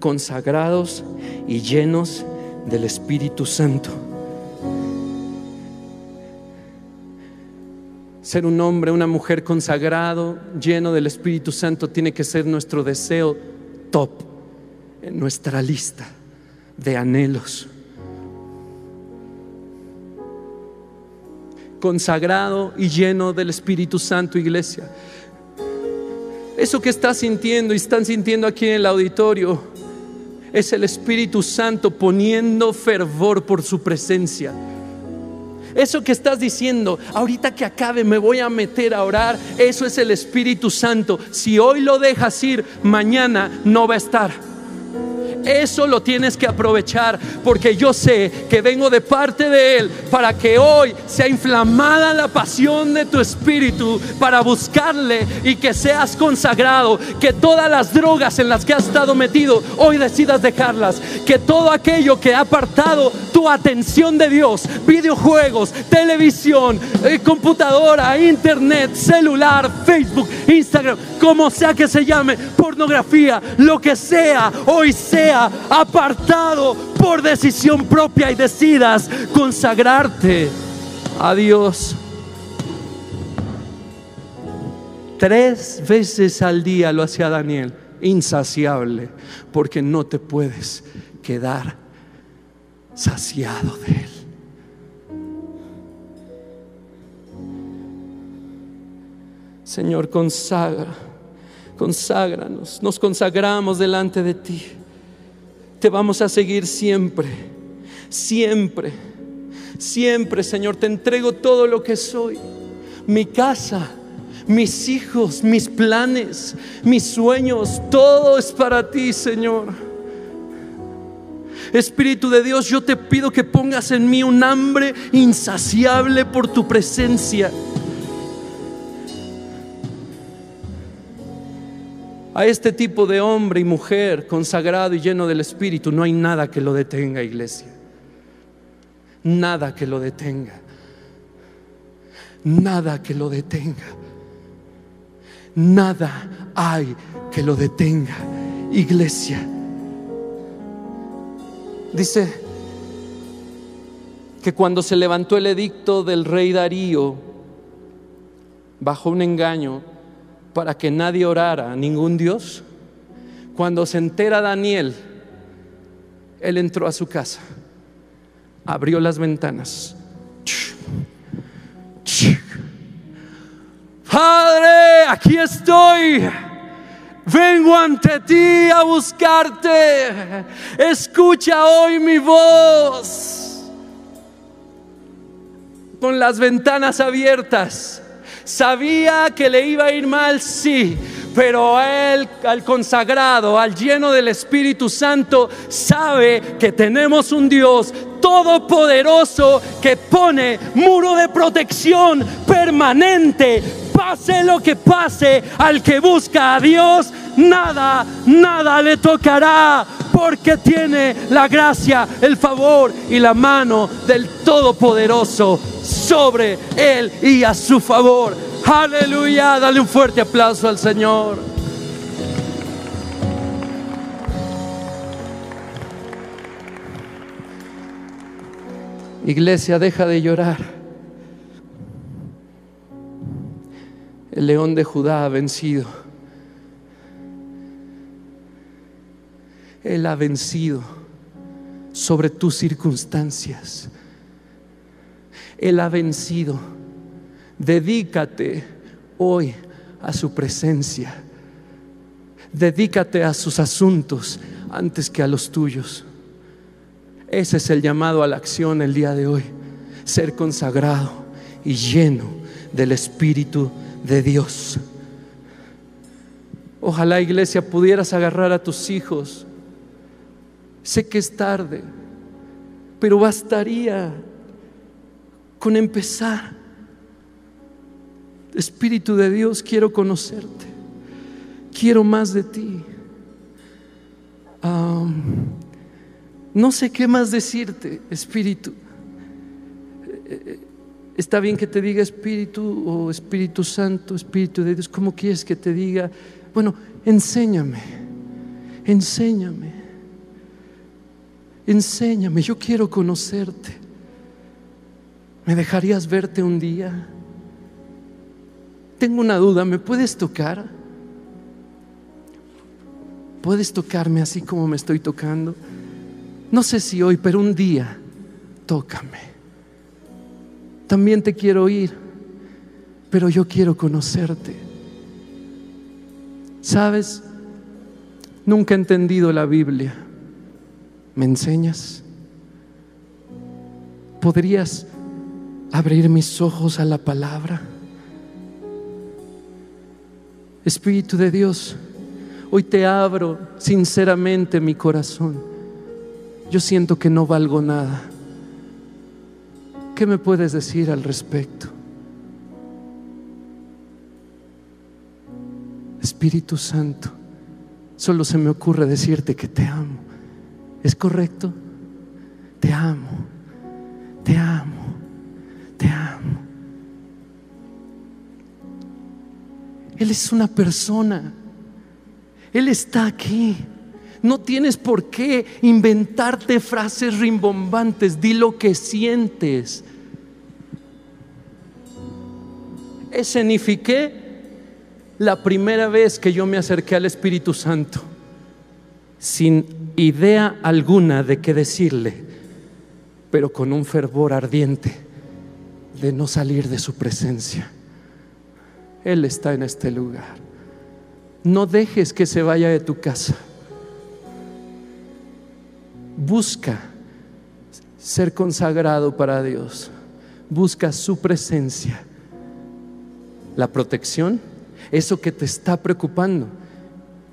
consagrados y llenos del Espíritu Santo. Ser un hombre, una mujer consagrado, lleno del Espíritu Santo, tiene que ser nuestro deseo top en nuestra lista de anhelos. Consagrado y lleno del Espíritu Santo, iglesia. Eso que estás sintiendo y están sintiendo aquí en el auditorio es el Espíritu Santo poniendo fervor por su presencia. Eso que estás diciendo, ahorita que acabe me voy a meter a orar, eso es el Espíritu Santo. Si hoy lo dejas ir, mañana no va a estar. Eso lo tienes que aprovechar porque yo sé que vengo de parte de Él para que hoy sea inflamada la pasión de tu espíritu para buscarle y que seas consagrado, que todas las drogas en las que has estado metido hoy decidas dejarlas, que todo aquello que ha apartado tu atención de Dios, videojuegos, televisión, eh, computadora, internet, celular, Facebook, Instagram, como sea que se llame, pornografía, lo que sea, hoy sea apartado por decisión propia y decidas consagrarte a Dios. Tres veces al día lo hacía Daniel, insaciable, porque no te puedes quedar saciado de Él. Señor, consagra Conságranos, nos consagramos delante de ti. Te vamos a seguir siempre, siempre, siempre, Señor. Te entrego todo lo que soy, mi casa, mis hijos, mis planes, mis sueños, todo es para ti, Señor. Espíritu de Dios, yo te pido que pongas en mí un hambre insaciable por tu presencia a este tipo de hombre y mujer consagrado y lleno del Espíritu, no hay nada que lo detenga, iglesia. Nada que lo detenga. Nada que lo detenga. Nada hay que lo detenga, iglesia. Dice que cuando se levantó el edicto del rey Darío, bajo un engaño, para que nadie orara a ningún Dios, cuando se entera Daniel, él entró a su casa, abrió las ventanas. Padre, aquí estoy. Vengo ante ti a buscarte. Escucha hoy mi voz. Con las ventanas abiertas Sabía que le iba a ir mal, sí, pero él, al consagrado, al lleno del Espíritu Santo, sabe que tenemos un Dios todopoderoso que pone muro de protección permanente. Pase lo que pase, al que busca a Dios, nada, nada le tocará, porque tiene la gracia, el favor y la mano del Todopoderoso sobre él y a su favor. Aleluya, dale un fuerte aplauso al Señor. Iglesia, deja de llorar. El león de Judá ha vencido. Él ha vencido sobre tus circunstancias. Él ha vencido. Dedícate hoy a su presencia. Dedícate a sus asuntos antes que a los tuyos. Ese es el llamado a la acción el día de hoy. Ser consagrado y lleno del Espíritu de Dios. Ojalá iglesia pudieras agarrar a tus hijos. Sé que es tarde, pero bastaría con empezar. Espíritu de Dios, quiero conocerte. Quiero más de ti. no sé qué más decirte, Espíritu. Está bien que te diga Espíritu o Espíritu Santo, Espíritu de Dios. ¿Cómo quieres que te diga? Bueno, enséñame. Enséñame. Enséñame. Yo quiero conocerte. ¿Me dejarías verte un día? Tengo una duda, ¿me puedes tocar? ¿Puedes tocarme así como me estoy tocando? No sé si hoy, pero un día, tócame. También te quiero oír, pero yo quiero conocerte. ¿Sabes? Nunca he entendido la Biblia. ¿Me enseñas? ¿Podrías abrir mis ojos a la palabra. Espíritu de Dios, hoy te abro sinceramente mi corazón. Yo siento que no valgo nada. ¿Qué me puedes decir al respecto? Espíritu Santo, solo se me ocurre decirte que te amo. ¿Es correcto? Te amo, te amo te amo. Él es una persona. Él está aquí. No tienes por qué inventarte frases rimbombantes. Di lo que sientes. Escenifiqué la primera vez que yo me acerqué al Espíritu Santo sin idea alguna de qué decirle, pero con un fervor ardiente de no salir de su presencia. Él está en este lugar. No dejes que se vaya de tu casa. Busca ser consagrado para Dios. Busca su presencia. La protección, eso que te está preocupando,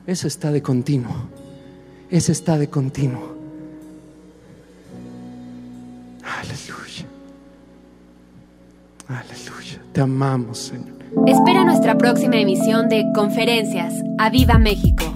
eso está de continuo. Eso está de continuo. Aleluya. Aleluya. Te amamos, Señor. Espera nuestra próxima emisión de Conferencias. ¡A Viva México!